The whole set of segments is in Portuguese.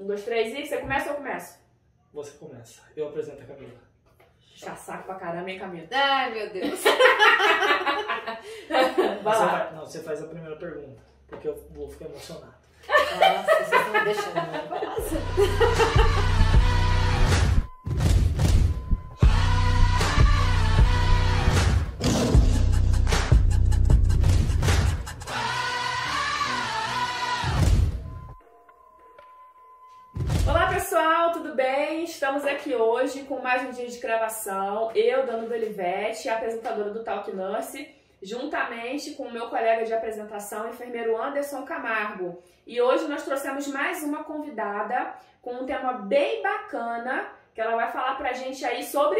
Um, dois, três e você começa ou eu começo? Você começa. Eu apresento a Camila. Já saco pra caramba, hein, Camila? Ai, meu Deus. Vai Você lá. vai- não, você faz a primeira pergunta, porque eu vou ficar emocionado. Nossa, vocês estão me deixando. Com mais um dia de gravação. Eu, Dano Belivete, apresentadora do Talk Nurse, juntamente com o meu colega de apresentação, enfermeiro Anderson Camargo. E hoje nós trouxemos mais uma convidada com um tema bem bacana, que ela vai falar pra gente aí sobre.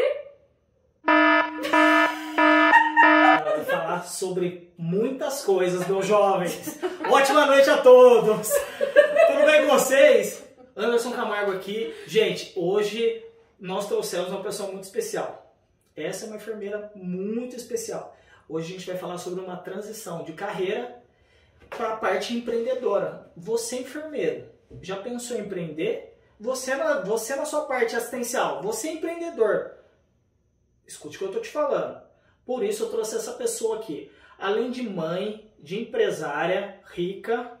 Vai falar sobre muitas coisas, meus jovens. Ótima noite a todos! Tudo bem com vocês? Anderson Camargo aqui. Gente, hoje nós trouxemos uma pessoa muito especial. Essa é uma enfermeira muito especial. Hoje a gente vai falar sobre uma transição de carreira para a parte empreendedora. Você, enfermeiro, já pensou em empreender? Você na, você na sua parte assistencial, você é empreendedor. Escute o que eu estou te falando. Por isso eu trouxe essa pessoa aqui. Além de mãe, de empresária, rica.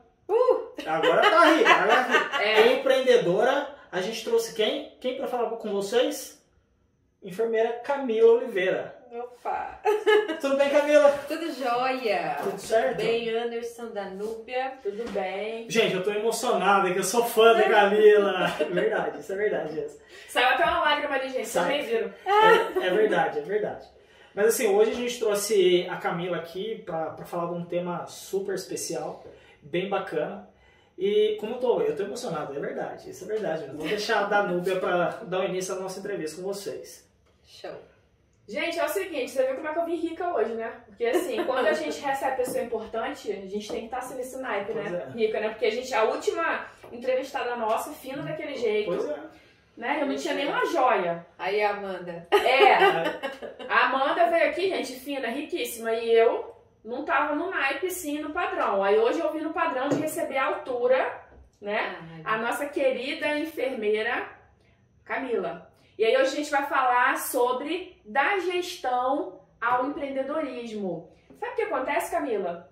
Agora tá rica, agora tá rica. É, Empreendedora, a gente trouxe quem? Quem para falar com vocês? Enfermeira Camila Oliveira. Opa. Tudo bem, Camila? Tudo jóia. Tudo certo? Bem, Anderson da Núbia. tudo bem. Gente, eu tô emocionada que eu sou fã da Camila. É verdade, isso é verdade. Jess. Saiu até uma lágrima ali, gente. Vocês Sai. nem viram. É, é verdade, é verdade. Mas assim, hoje a gente trouxe a Camila aqui para falar de um tema super especial, bem bacana. E como eu tô, eu tô emocionado, é verdade, isso é verdade. Eu vou deixar a Danúbia para dar o início à nossa entrevista com vocês. Show. Gente, é o seguinte, você viu como é que eu vim rica hoje, né? Porque assim, quando a gente recebe pessoa importante, a gente tem que estar assim nesse naipe, né? É. Rica, né? Porque a gente, a última entrevistada nossa, fina daquele jeito, Pois é. né? Eu não tinha nenhuma joia. Aí, Amanda. É, a Amanda veio aqui, gente, fina, riquíssima, e eu não tava no naipe, sim, no padrão. Aí hoje eu vim no padrão de receber a altura, né? Ai, a nossa querida enfermeira Camila. E aí hoje a gente vai falar sobre da gestão ao empreendedorismo. Sabe o que acontece, Camila?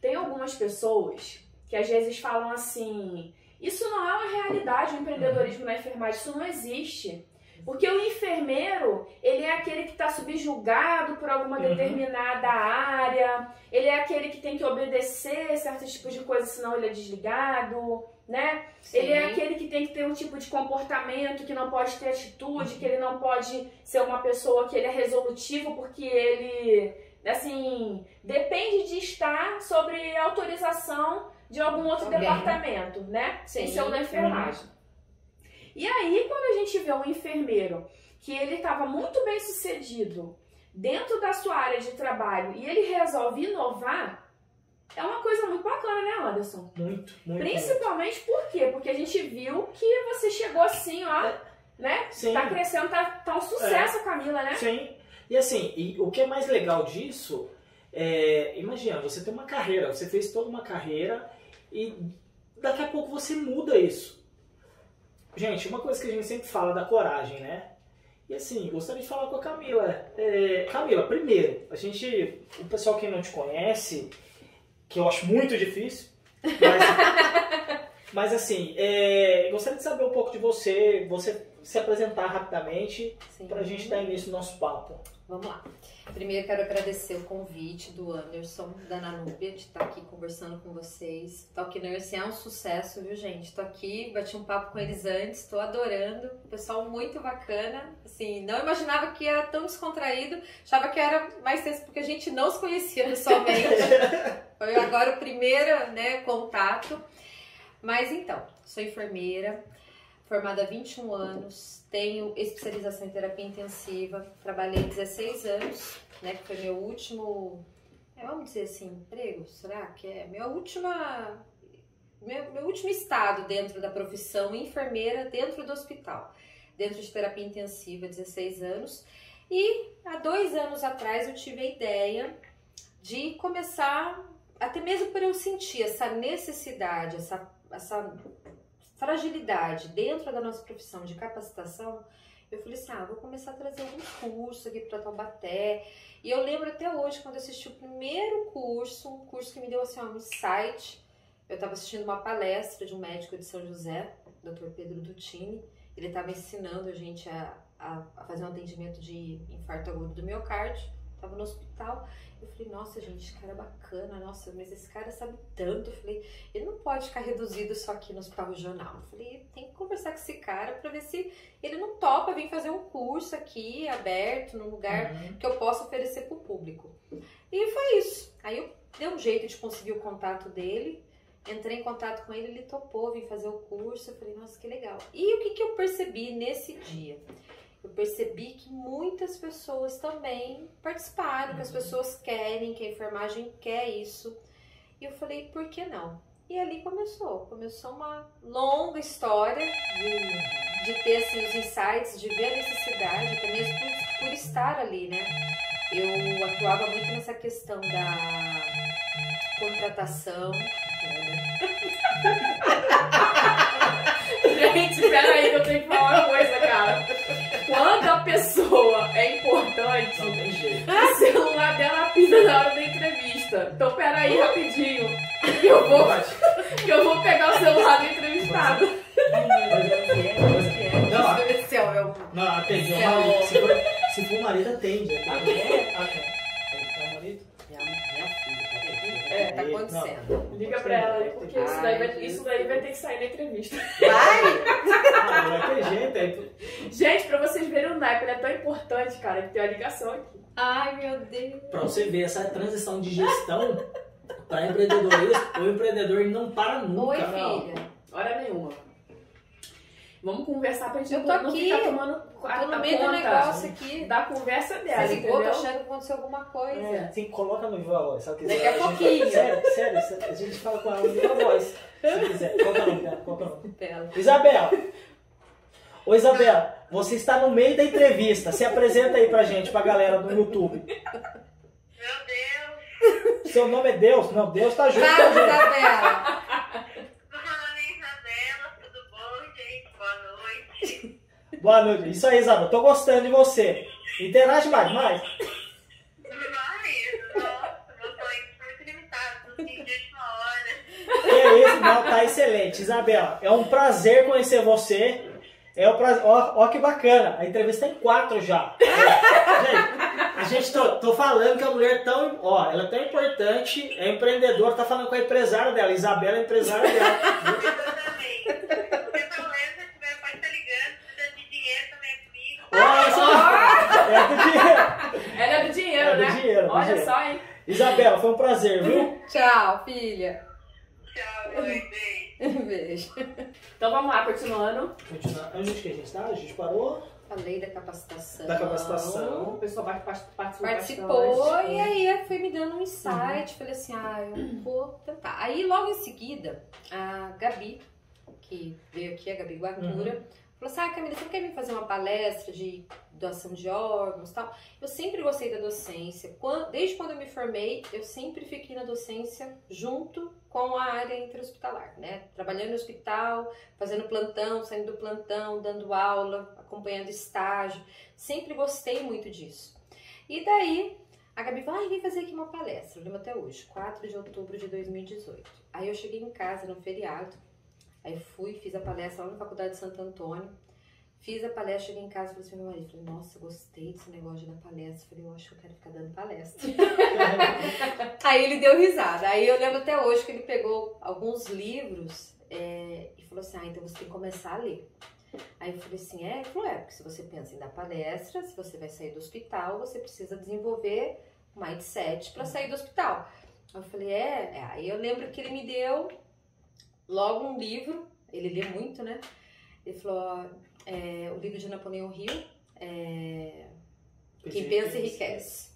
Tem algumas pessoas que às vezes falam assim: isso não é uma realidade, o empreendedorismo na enfermagem, isso não existe. Porque o enfermeiro, ele é aquele que está subjugado por alguma Uhum. determinada área, ele é aquele que tem que obedecer certos tipos de coisas, senão ele é desligado, né? Ele é Sim. aquele que tem que ter um tipo de comportamento, que não pode ter atitude, que ele não pode ser uma pessoa que ele é resolutivo, porque ele, assim, depende de estar sobre autorização de algum outro Também. departamento, né? Sem Sim. ser o da enfermagem. E aí, quando a gente vê um enfermeiro que ele estava muito bem sucedido dentro da sua área de trabalho e ele resolve inovar, é uma coisa muito bacana, né, Anderson? Muito, muito. Principalmente por quê? Porque a gente viu que você chegou assim, ó, né? muito. Sim. Tá crescendo, tá, tá um sucesso a Camila, né? Sim. E assim, e o que é mais legal disso é, imagina, você tem uma carreira, você fez toda uma carreira e daqui a pouco você muda isso. Gente, uma coisa que a gente sempre fala da coragem, né? E assim, gostaria de falar com a Camila. É, Camila, primeiro, a gente, o pessoal que não te conhece, que eu acho muito difícil, mas, mas assim, é, gostaria de saber um pouco de você, você se apresentar rapidamente Sim. pra gente dar início no nosso papo. Vamos lá. Primeiro quero agradecer o convite do Anderson, da Nanúbia, de estar aqui conversando com vocês. Talk Nurse é um sucesso, viu, gente? Tô aqui, bati um papo com eles antes, tô adorando. Pessoal muito bacana. Assim, não imaginava que era tão descontraído. Achava que era mais tenso porque a gente não se conhecia pessoalmente. Foi agora o primeiro né, contato. Mas então, sou enfermeira, formada há 21 anos, tenho especialização em terapia intensiva, trabalhei 16 anos, né, que foi meu último, é, vamos dizer assim, emprego, será que é? Minha última, meu, meu último estado dentro da profissão enfermeira dentro do hospital, dentro de terapia intensiva, 16 anos, e há dois anos atrás eu tive a ideia de começar, até mesmo por eu sentir essa necessidade, essa, essa fragilidade dentro da nossa profissão de capacitação, eu falei assim, ah, vou começar a trazer alguns cursos aqui para Taubaté. E eu lembro até hoje, quando eu assisti o primeiro curso, um curso que me deu assim, um insight. Eu estava assistindo uma palestra de um médico de São José, Dr. Pedro Dutini. Ele estava ensinando a gente a, a, fazer um atendimento de infarto agudo do miocárdio. Estava no hospital. Eu falei, nossa, gente, esse cara é bacana, nossa, mas esse cara sabe tanto. Eu falei, ele não pode ficar reduzido só aqui no hospital regional. Eu falei, tem que conversar com esse cara para ver se ele não topa vir fazer um curso aqui, aberto, num lugar uhum. que eu possa oferecer para o público. E foi isso. Aí eu dei um jeito de conseguir o contato dele. Entrei em contato com ele, ele topou, vim fazer o curso. Eu falei, nossa, que legal. E o que, que eu percebi nesse dia? Eu percebi que muitas pessoas também participaram, que as uhum. pessoas querem, que a enfermagem quer isso. E eu falei, por que não? E ali começou, começou uma longa história de, de ter assim, os insights, de ver a necessidade, até mesmo por, por estar ali, né? Eu atuava muito nessa questão da contratação. Gente, peraí que eu tenho que falar uma coisa, cara. Quando a pessoa é importante, não tem jeito. o celular dela pisa na hora da entrevista. Então peraí rapidinho. Que eu vou, que eu vou pegar o celular do entrevistado. Não, não, atende. O marido. Se for, se for o marido, atende. Atende. É o marido? Minha filha, é, tá acontecendo. Não, Liga pra ela aí, porque isso, daí vai, isso daí vai ter que sair na entrevista. Vai! Não, vai ter jeito aí. Gente, pra vocês verem o naipe, ele é tão importante, cara, que tem uma ligação aqui. Ai, meu Deus. Pra você ver essa transição de gestão pra empreendedorismo, o empreendedor não para nunca. Oi, filha. Vamos conversar pra gente eu tô não aqui, ficar tomando a, tô no meio do negócio aqui. Da conversa dela, Você ligou, tô achando que aconteceu alguma coisa. É, sim, coloca no viva voz. Se quiser, Daqui a, a pouquinho. Gente, sério, sério, a gente fala com ela no viva voz. Se quiser. Qual é o nome dela? Qual é o nome? Isabel. Ô Isabel, você está no meio da entrevista. Se apresenta aí pra gente, pra galera do YouTube. Meu Deus. Seu nome é Deus? Não, Deus tá junto com a gente. Isabela. Boa noite. Isso aí, Isabel. Tô gostando de você. Interage mais, mais. É isso, não, tá excelente. Isabel, é um prazer conhecer você. É um prazer. Ó, ó que bacana. A entrevista tem quatro já. gente, a gente tô, tô falando que a mulher é tão. Ó, ela é tão importante, é empreendedora, tá falando com a empresária dela. Isabela é empresária dela. Olha só! É do dinheiro. Ela é do dinheiro, é do né? Dinheiro, Olha dinheiro. só, hein? Isabela, foi um prazer, viu? Tchau, filha. Tchau, beijo. Beijo. Então vamos lá, continuando. Continuar. Onde que a gente tá? A gente parou? Falei da capacitação. Da capacitação. O pessoal participou, participou bastante. e aí foi me dando um insight. Uhum. Falei assim, ah, eu vou tentar. Aí logo em seguida, a Gabi, que veio aqui, a Gabi Guatura, uhum Falou assim, ah, Camila, você quer me fazer uma palestra de doação de órgãos e tal? Eu sempre gostei da docência. Desde quando eu me formei, eu sempre fiquei na docência junto com a área interhospitalar, né? Trabalhando no hospital, fazendo plantão, saindo do plantão, dando aula, acompanhando estágio. Sempre gostei muito disso. E daí, a Gabi falou, ah, vem fazer aqui uma palestra. Eu lembro até hoje, 4 de outubro de 2018. Aí eu cheguei em casa no feriado, Aí fui, fiz a palestra lá na Faculdade de Santo Antônio. Fiz a palestra, cheguei em casa e falei assim meu marido, falei, nossa, gostei desse negócio de dar palestra. Falei, eu acho que eu quero ficar dando palestra. aí ele deu risada. Aí eu lembro até hoje que ele pegou alguns livros é, e falou assim, ah, então você tem que começar a ler. Aí eu falei assim, é? Ele falou, é, porque se você pensa em dar palestra, se você vai sair do hospital, você precisa desenvolver mindset para sair do hospital. Eu falei, é, é. Aí eu lembro que ele me deu logo um livro, ele lê muito, né? Ele falou, é, o livro de Napoleão Hill, é, Quem Pensa Enriquece.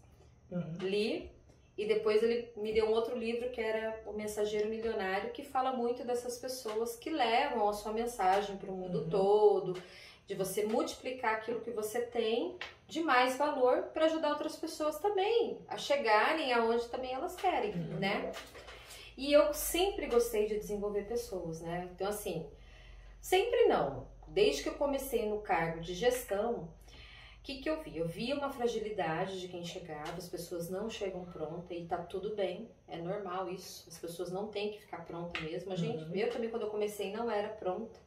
Uhum. Li, e depois ele me deu um outro livro que era O Mensageiro Milionário, que fala muito dessas pessoas que levam a sua mensagem para o mundo uhum. todo, de você multiplicar aquilo que você tem de mais valor para ajudar outras pessoas também a chegarem aonde também elas querem, uhum. né? E eu sempre gostei de desenvolver pessoas, né? Então, assim, Sempre não. Desde que eu comecei no cargo de gestão, o que, que eu vi? Eu vi uma fragilidade de quem chegava, as pessoas não chegam prontas e tá tudo bem, é normal isso. As pessoas não têm que ficar pronta mesmo. A gente, Uhum. eu também quando eu comecei não era pronta.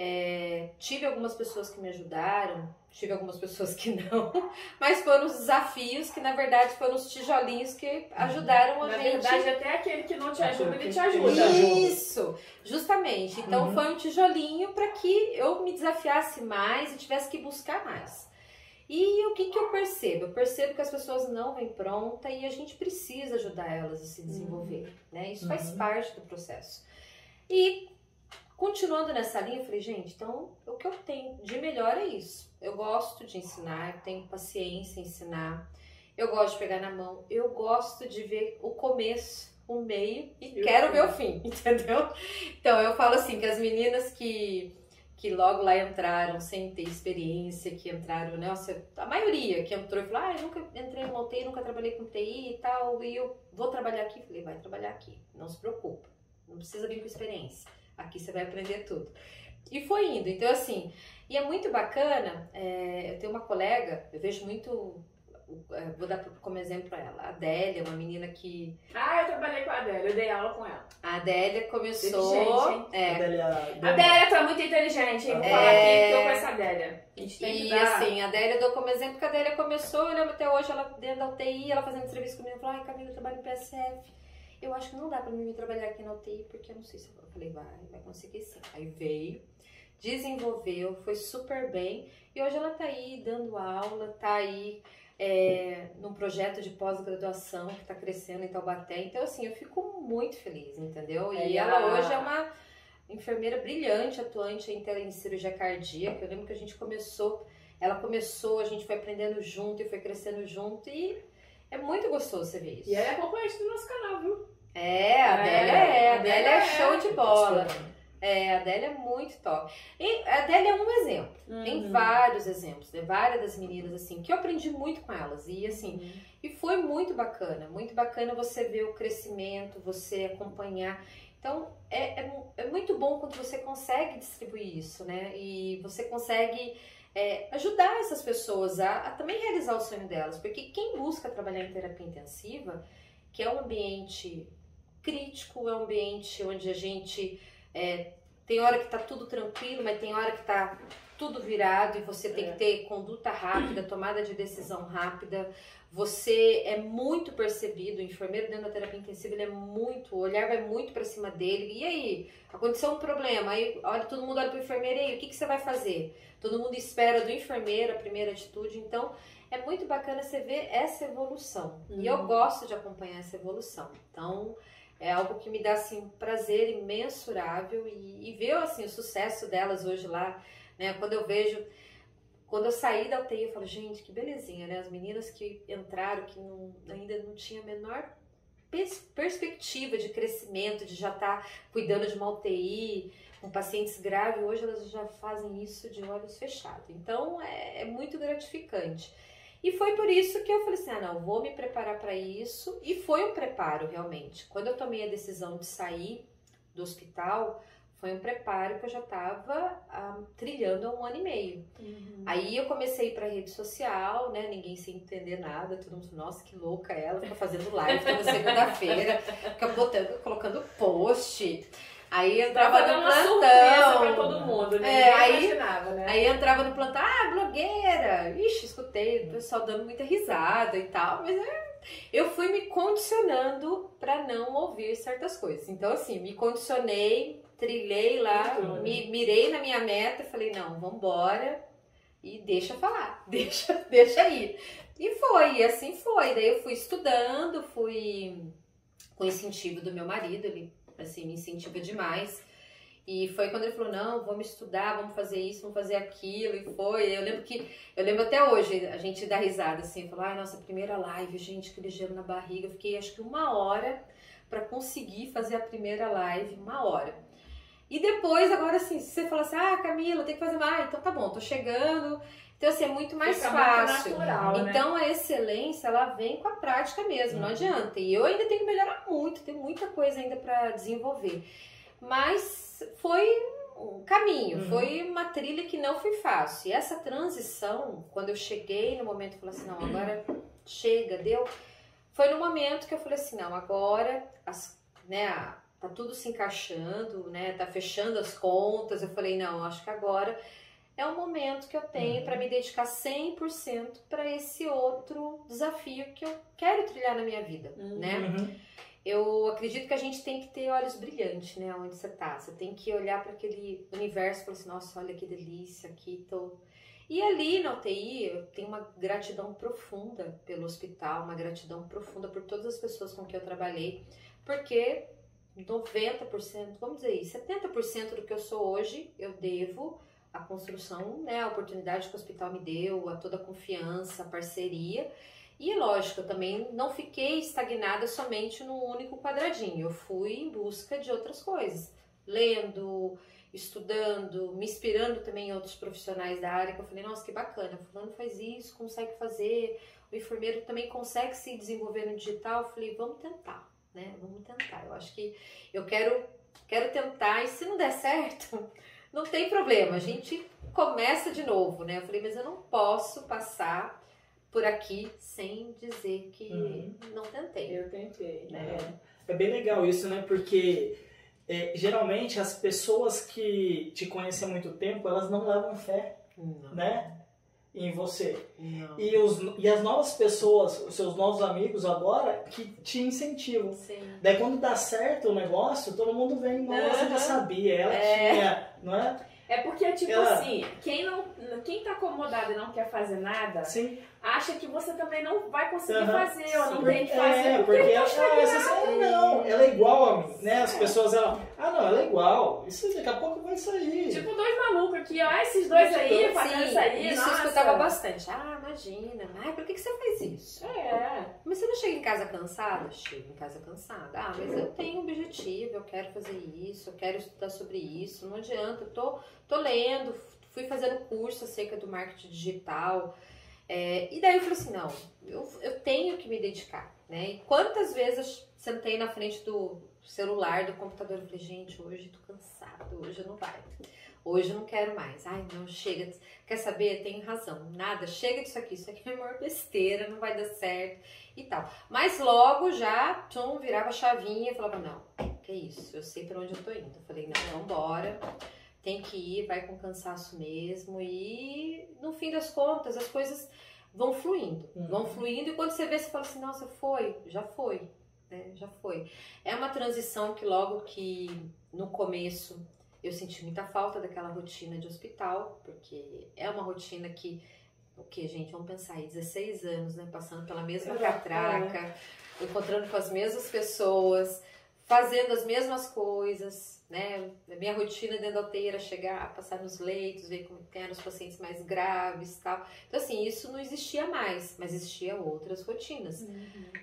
É, tive algumas pessoas que me ajudaram, tive algumas pessoas que não, mas foram os desafios que na verdade foram os tijolinhos que ajudaram a Na gente. verdade, até aquele que não te ajuda, ele te ajuda. Isso, justamente. Então Uhum. foi um tijolinho para que eu me desafiasse mais e tivesse que buscar mais. E o que, que eu percebo? Eu percebo que as pessoas não vêm pronta e a gente precisa ajudar elas a se desenvolver, né? Isso faz Uhum. parte do processo. E continuando nessa linha, eu falei, gente, então o que eu tenho de melhor é isso. Eu gosto de ensinar, eu tenho paciência em ensinar, eu gosto de pegar na mão, eu gosto de ver o começo, o meio e, E o quero fim. ver o fim, entendeu? Então eu falo assim que as meninas que que logo lá entraram sem ter experiência, que entraram, né? Nossa, a maioria que entrou e falou, ah, eu nunca entrei em TI, nunca trabalhei com TI e tal, e eu vou trabalhar aqui. Falei, vai trabalhar aqui, não se preocupa, não precisa vir com experiência, aqui você vai aprender tudo. E foi indo, então assim, e é muito bacana, é, eu tenho uma colega, eu vejo muito, é, vou dar como exemplo ela, a Adélia, uma menina que, Ah, eu trabalhei com a Adélia, eu dei aula com ela. a Adélia começou, Inteligente, hein? é, Adélia- A Adélia tá muito inteligente, hein? Vou É. falar aqui que eu com essa Adélia. A gente tem que E dar... assim, a Adélia eu dou como exemplo que a Adélia começou, eu lembro até hoje, ela dentro da UTI, ela fazendo entrevista comigo, ela falou, ai Camila, eu trabalho no PSF. Eu acho que não dá pra mim trabalhar aqui na UTI, porque eu não sei se eu... eu falei, vai, vai conseguir sim. Aí veio, desenvolveu, foi super bem, e hoje ela tá aí dando aula, tá aí é, num projeto de pós-graduação que tá crescendo em Taubaté. Então, assim, eu fico muito feliz, entendeu? E É, ela ela- hoje é uma enfermeira brilhante, atuante em cirurgia cardíaca. Eu lembro que a gente começou, ela começou, a gente foi aprendendo junto e foi crescendo junto e é muito gostoso você ver isso. E ela é acompanhante do nosso canal, viu? É, a Adélia é, a Adélia é show de bola. É, a Adélia é muito top. E a Adélia é um exemplo. Tem Uhum. vários exemplos, né? Várias das meninas, assim, que eu aprendi muito com elas. E assim, Uhum. e foi muito bacana, muito bacana você ver o crescimento, você acompanhar. Então, é, é, é muito bom quando você consegue distribuir isso, né? E você consegue é, ajudar essas pessoas a, a também realizar o sonho delas. Porque quem busca trabalhar em terapia intensiva, que é um ambiente crítico, é um ambiente onde a gente é, tem hora que tá tudo tranquilo, mas tem hora que tá tudo virado e você tem É. que ter conduta rápida, tomada de decisão rápida. Você é muito percebido, o enfermeiro dentro da terapia intensiva, ele é muito, o olhar vai muito para cima dele. E aí, aconteceu um problema, aí olha, todo mundo olha pro enfermeiro, e aí, o que, que você vai fazer? Todo mundo espera do enfermeiro a primeira atitude, então é muito bacana você ver essa evolução. E eu Uhum. gosto de acompanhar essa evolução. Então, é algo que me dá assim um prazer imensurável e, e ver assim o sucesso delas hoje lá, né? Quando eu vejo quando eu saí da UTI, eu falo, gente, que belezinha, né? As meninas que entraram, que não- ainda não tinha a menor pers- perspectiva de crescimento, de já estar cuidando de uma UTI, com pacientes graves, hoje elas já fazem isso de olhos fechados. Então, é, é muito gratificante. E foi por isso que eu falei assim: ah, não, vou me preparar para isso. E foi um preparo, realmente. Quando eu tomei a decisão de sair do hospital, foi um preparo que eu já estava trilhando há um ano e meio. Uhum. Aí eu comecei para rede social, né? Ninguém sem entender nada, todo mundo, nossa, que louca ela, fica fazendo live toda segunda-feira, fica botando, colocando post. Aí entrava no uma surpresa pra plantão. todo mundo, né? É, aí- imaginava, né? Aí entrava no plantão, ah, blogueira! Ixi, escutei o pessoal dando muita risada e tal, mas é, eu fui me condicionando para não ouvir certas coisas. Então, assim, me condicionei, trilhei lá, me, mirei na minha meta, falei, não, vambora e deixa falar, deixa, deixa ir. E foi, e assim foi. Daí eu fui estudando, fui com incentivo do meu marido, ele assim, me incentiva demais. E foi quando ele falou: "Não, vamos estudar, vamos fazer isso, vamos fazer aquilo". E foi. Eu lembro que eu lembro até hoje, a gente dá risada assim, falou: "Ai, nossa primeira live, gente, aquele gelo na barriga". Eu fiquei acho que uma hora para conseguir fazer a primeira live, uma hora. E depois, agora assim, se você fala assim: "Ah, Camila, tem que fazer mais". Então tá bom, tô chegando. Então assim, é muito mais Fica muito fácil. natural, né? Então a excelência ela vem com a prática mesmo, não Uhum. adianta. E eu ainda tenho que melhorar muito, tem muita coisa ainda para desenvolver. Mas foi um caminho, Uhum. foi uma trilha que não foi fácil. E essa transição, quando eu cheguei no momento, eu falei assim, não, agora chega, deu. Foi no momento que eu falei assim, não, agora as, né, tá tudo se encaixando, né, tá fechando as contas. Eu falei, não, acho que agora é o momento que eu tenho Uhum. para me dedicar 100% para esse outro desafio que eu quero trilhar na minha vida, Uhum. né? Uhum. Eu acredito que a gente tem que ter olhos brilhantes, né? Onde você tá. Você tem que olhar para aquele universo e falar assim, nossa, olha que delícia, aqui tô. E ali na UTI, eu tenho uma gratidão profunda pelo hospital, uma gratidão profunda por todas as pessoas com que eu trabalhei, porque 90%, vamos dizer aí, 70% do que eu sou hoje, eu devo à construção, né, a oportunidade que o hospital me deu, a toda a confiança, a parceria. E lógico, eu também não fiquei estagnada somente num único quadradinho. Eu fui em busca de outras coisas, lendo, estudando, me inspirando também em outros profissionais da área, que eu falei, nossa, que bacana, fulano faz isso, consegue fazer, o enfermeiro também consegue se desenvolver no digital. Eu falei, vamos tentar, né? Vamos tentar. Eu acho que eu quero, quero tentar, e se não der certo, não tem problema, a gente começa de novo, né? Eu falei, mas eu não posso passar por aqui sem dizer que Uhum. não tentei. Eu tentei. né? É bem legal isso, né? Porque é, geralmente as pessoas que te conhecem há muito tempo, elas não levam fé, Não, né? Em você. não. E, os, e as novas pessoas, os seus novos amigos agora, que te incentivam. Sim. Daí quando dá certo o negócio, todo mundo vem, nossa, já sabia, ela É. tinha, não é? É porque, tipo Ela- assim, quem, não, quem tá acomodado e não quer fazer nada, Sim. acha que você também não vai conseguir Aham. fazer, ou não tem que fazer. É, porque ela, essa, ah, não, ela é igual a mim, né? As pessoas, ela, ah, não, ela é igual. Isso daqui a pouco vai sair. Tipo, dois malucos aqui, ó, esses dois aí, fazendo isso aí, isso eu nossa. escutava bastante. Ah, imagina. Ai, por que, que você faz isso? É, Mas você não chega em casa cansada? Chego em casa cansada. Ah, mas eu tenho um objetivo, eu quero fazer isso, eu quero estudar sobre isso. Não adianta, eu tô, tô lendo, fui fazendo curso acerca do marketing digital. É, e daí eu falei assim, não, eu, eu tenho que me dedicar, né? E quantas vezes eu sentei na frente do celular, do computador, e falei, gente, hoje tô cansado, hoje não vai. Hoje eu não quero mais. Ai, não, chega. Quer saber? Tem razão. Nada, chega disso aqui. Isso aqui é a maior besteira, não vai dar certo e tal. Mas logo já, tum, virava chavinha e falava, não, que isso, eu sei pra onde eu tô indo. Eu falei, não, vambora. Tem que ir, vai com cansaço mesmo. E no fim das contas, as coisas vão fluindo. Uhum. Vão fluindo e quando você vê, você fala assim, nossa, foi, já foi. Né? Já foi. É uma transição que logo que no começo eu senti muita falta daquela rotina de hospital, porque é uma rotina que, o que, gente, vamos pensar aí, 16 anos, né? Passando pela mesma catraca, encontrando com as mesmas pessoas, fazendo as mesmas coisas, né? A minha rotina dentro da UTI era chegar, passar nos leitos, ver como eram os pacientes mais graves tal. Então, assim, isso não existia mais, mas existia outras rotinas.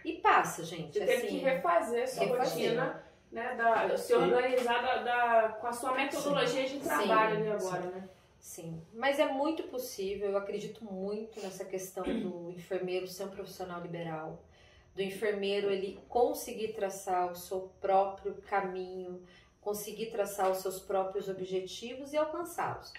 E passa, gente. Você teve assim, que refazer sua refazer. rotina, né? Da, se organizar da, da- com a sua metodologia de trabalho ali sim. agora, né? Sim, mas é muito possível, eu acredito muito nessa questão do enfermeiro ser um profissional liberal, do enfermeiro ele conseguir traçar o seu próprio caminho, conseguir traçar os seus próprios objetivos e alcançá-los.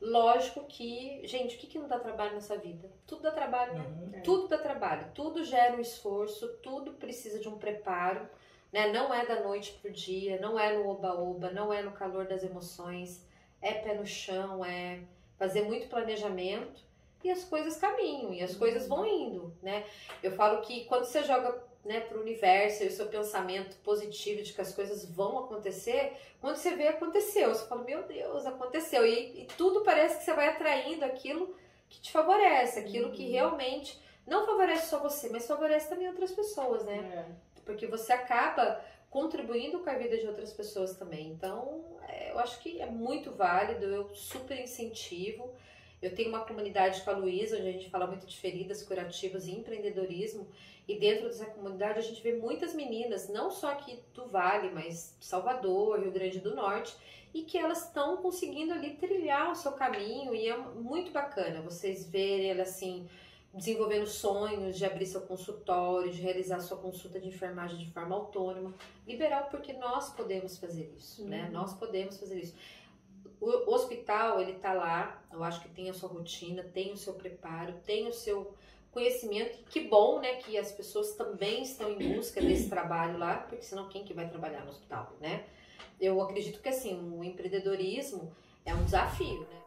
Lógico que, gente, o que, que não dá trabalho nessa vida? Tudo dá trabalho, né? Uhum. Tudo dá trabalho, tudo gera um esforço, tudo precisa de um preparo, né? Não é da noite pro dia, não é no oba-oba, não é no calor das emoções, é pé no chão, é fazer muito planejamento e as coisas caminham e as coisas vão indo, né? Eu falo que quando você joga né, para o universo e o seu pensamento positivo de que as coisas vão acontecer, quando você vê aconteceu, você fala, meu Deus, aconteceu. E, e tudo parece que você vai atraindo aquilo que te favorece, aquilo que Uhum. realmente não favorece só você, mas favorece também outras pessoas, né? É. Porque você acaba contribuindo com a vida de outras pessoas também. Então, é, eu acho que é muito válido, eu super incentivo. Eu tenho uma comunidade com a Luísa, onde a gente fala muito de feridas curativas e empreendedorismo. E dentro dessa comunidade a gente vê muitas meninas, não só aqui do Vale, mas Salvador, Rio Grande do Norte, e que elas estão conseguindo ali trilhar o seu caminho. E é muito bacana vocês verem ela assim, desenvolvendo sonhos de abrir seu consultório, de realizar sua consulta de enfermagem de forma autônoma. Liberal, porque nós podemos fazer isso, né? Uhum. Nós podemos fazer isso. O hospital, ele tá lá, eu acho que tem a sua rotina, tem o seu preparo, tem o seu conhecimento. Que bom, né, que as pessoas também estão em busca desse trabalho lá, porque senão quem que vai trabalhar no hospital, né? Eu acredito que assim, o empreendedorismo é um desafio, né?